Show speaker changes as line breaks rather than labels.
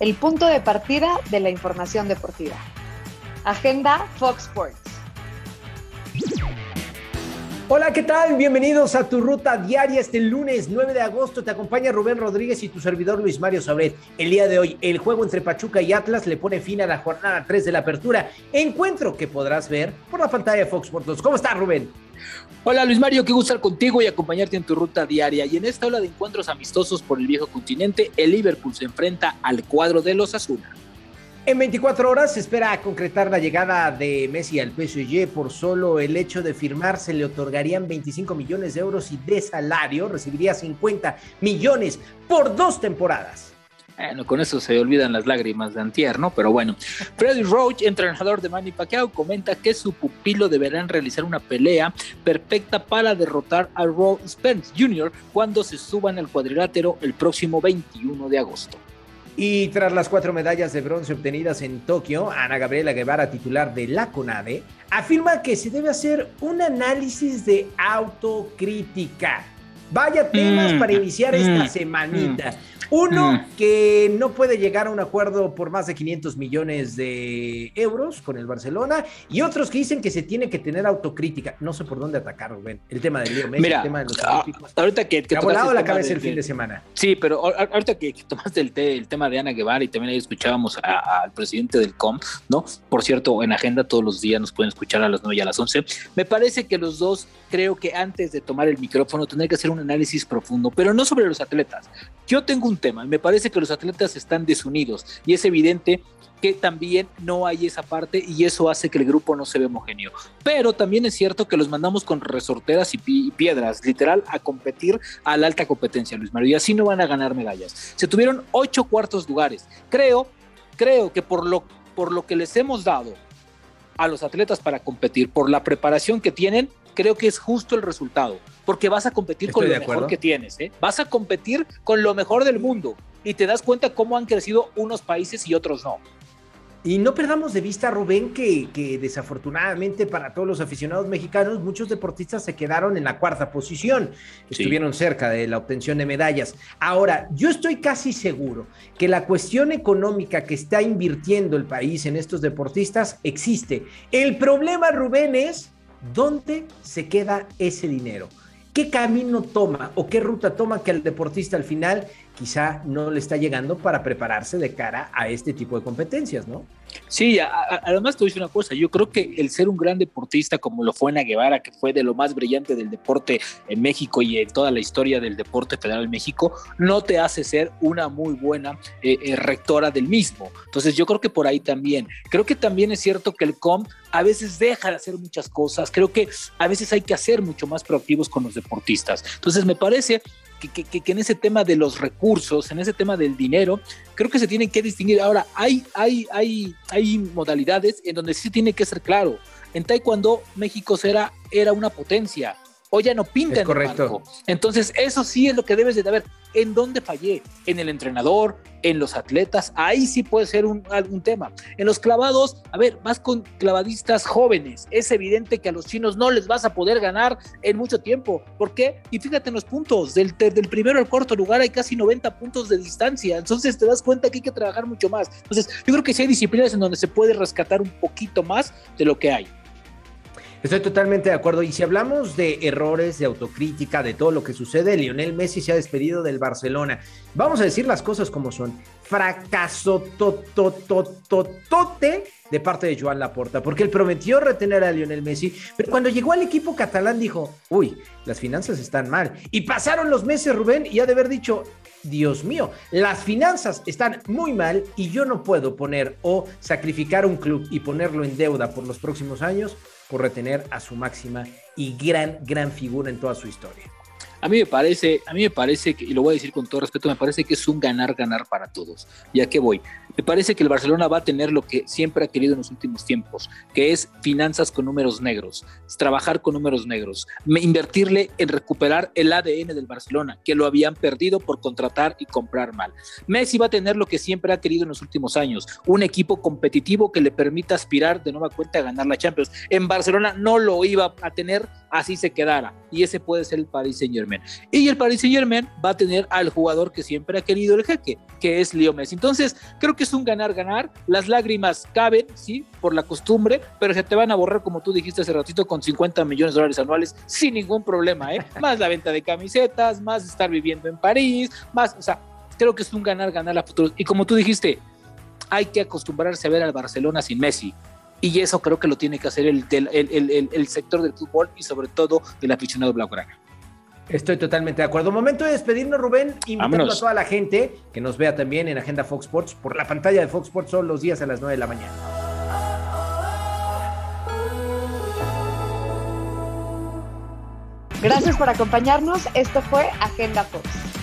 el punto de partida de la información deportiva. Agenda Fox Sports.
Hola, ¿qué tal? Bienvenidos a tu ruta diaria este lunes 9 de agosto. Te acompaña Rubén Rodríguez y tu servidor Luis Mario Sabret. El día de hoy, el juego entre Pachuca y Atlas le pone fin a la jornada 3 de la apertura. Encuentro que podrás ver por la pantalla de Fox Sports. ¿Cómo estás, Rubén?
Hola Luis Mario, qué gusto estar contigo y acompañarte en tu ruta diaria. Y en esta ola de encuentros amistosos por el viejo continente, el Liverpool se enfrenta al cuadro de los Asuna.
En 24 horas se espera concretar la llegada de Messi al PSG. Por solo el hecho de firmar se le otorgarían 25 millones de euros y de salario recibiría 50 millones por dos temporadas.
Bueno, con eso se olvidan las lágrimas de Antier, ¿no? Pero bueno, Freddy Roach, entrenador de Manny Pacquiao, comenta que su pupilo deberán realizar una pelea perfecta para derrotar a Rob Spence Jr. cuando se suban al cuadrilátero el próximo 21 de agosto.
Y tras las cuatro medallas de bronce obtenidas en Tokio, Ana Gabriela Guevara, titular de la CONADE, afirma que se debe hacer un análisis de autocrítica. Vaya temas
Mm,
para iniciar esta
mm,
semanita. Uno,
mm.
que no puede llegar a un acuerdo por más de 500 millones de euros con el Barcelona. Y otros que dicen que se tiene que tener autocrítica. No sé por dónde atacar, Rubén. El tema del Leo Messi,
Mira,
el tema de los
a- ahorita que, que
ha volado la cabeza
de-
el fin
de-
de semana.
Sí, pero ahorita que, que tomaste el, te- el tema de Ana Guevara y también ahí escuchábamos al presidente del COM, ¿no? Por cierto, en agenda todos los días nos pueden escuchar a las 9 y a las 11. Me parece que los dos, creo que antes de tomar el micrófono, tendrán que hacer un análisis profundo, pero no sobre los atletas. Yo tengo un tema, me parece que los atletas están desunidos y es evidente que también no hay esa parte y eso hace que el grupo no se ve homogéneo. Pero también es cierto que los mandamos con resorteras y piedras, literal, a competir a la alta competencia, Luis Mario, y así no van a ganar medallas. Se tuvieron ocho cuartos lugares. Creo, creo que por lo, por lo que les hemos dado a los atletas para competir, por la preparación que tienen, creo que es justo el resultado, porque vas a competir con lo mejor
acuerdo.
que tienes, ¿eh? vas a competir con lo mejor del mundo y te das cuenta cómo han crecido unos países y otros no.
Y no perdamos de vista, Rubén, que, que desafortunadamente para todos los aficionados mexicanos, muchos deportistas se quedaron en la cuarta posición,
Sí.
estuvieron cerca de la obtención de medallas. Ahora, yo estoy casi seguro que la cuestión económica que está invirtiendo el país en estos deportistas existe. El problema, Rubén, es dónde se queda ese dinero. ¿Qué camino toma o qué ruta toma que el deportista al final quizá no le está llegando para prepararse de cara a este tipo de competencias, ¿no?
Sí, además te voy a decir una cosa, yo creo que el ser un gran deportista como lo fue Ana Guevara, que fue de lo más brillante del deporte en México y en toda la historia del deporte federal en México, no te hace ser una muy buena eh, eh, rectora del mismo. Entonces yo creo que por ahí también. Creo que también es cierto que el COM a veces deja de hacer muchas cosas, creo que a veces hay que hacer mucho más proactivos con los deportistas. Entonces me parece que, que- que- en ese tema de los recursos, en ese tema del dinero, creo que se tienen que distinguir. Ahora, hay, hay, hay, hay modalidades en donde sí tiene que ser claro. En Taekwondo, México será, era una potencia. Hoy ya no pinta
Es
en
correcto.
el marco. Entonces, eso sí es lo que debes de saber. ¿En dónde fallé? ¿En el entrenador? ¿En los atletas? Ahí sí puede ser un, algún tema. En los clavados, a ver, vas con clavadistas jóvenes. Es evidente que a los chinos no les vas a poder ganar en mucho tiempo. ¿Por qué? Y fíjate en los puntos. Del, del primero al cuarto lugar hay casi 90 puntos de distancia. Entonces te das cuenta que hay que trabajar mucho más. Entonces, yo creo que sí hay disciplinas en donde se puede rescatar un poquito más de lo que hay.
Estoy totalmente de acuerdo. Y si hablamos de errores, de autocrítica, de todo lo que sucede, Lionel Messi se ha despedido del Barcelona. Vamos a decir las cosas como son. Fracaso totototote de parte de Joan Laporta, porque él prometió retener a Lionel Messi, pero cuando llegó al equipo catalán dijo, uy, las finanzas están mal. Y pasaron los meses, Rubén, y ha de haber dicho, Dios mío, las finanzas están muy mal y yo no puedo poner o sacrificar un club y ponerlo en deuda por los próximos años por retener a su máxima y gran, gran figura en toda su historia.
A mí me parece, a mí me parece que, y lo voy a decir con todo respeto, me parece que es un ganar-ganar para todos. ¿Y a qué voy? Me parece que el Barcelona va a tener lo que siempre ha querido en los últimos tiempos, que es finanzas con números negros, trabajar con números negros, invertirle en recuperar el ADN del Barcelona, que lo habían perdido por contratar y comprar mal. Messi va a tener lo que siempre ha querido en los últimos años, un equipo competitivo que le permita aspirar de nueva cuenta a ganar la Champions. En Barcelona no lo iba a tener, así se quedara. Y ese puede ser el Paris Saint Germain. Y el Paris Saint Germain va a tener al jugador que siempre ha querido el jeque, que es Leo Messi. Entonces, creo que es un ganar-ganar. Las lágrimas caben, sí, por la costumbre, pero se te van a borrar, como tú dijiste hace ratito, con 50 millones de dólares anuales sin ningún problema, ¿eh? Más la venta de camisetas, más estar viviendo en París, más, o sea, creo que es un ganar-ganar a futuro. Y como tú dijiste, hay que acostumbrarse a ver al Barcelona sin Messi. Y eso creo que lo tiene que hacer el, el, sector del fútbol y sobre todo el aficionado blaugrana.
Estoy totalmente de acuerdo. Momento de despedirnos, Rubén. Invitando a toda la gente que nos vea también en Agenda Fox Sports por la pantalla de Fox Sports son los días a las 9 de la mañana.
Gracias por acompañarnos. Esto fue Agenda Fox.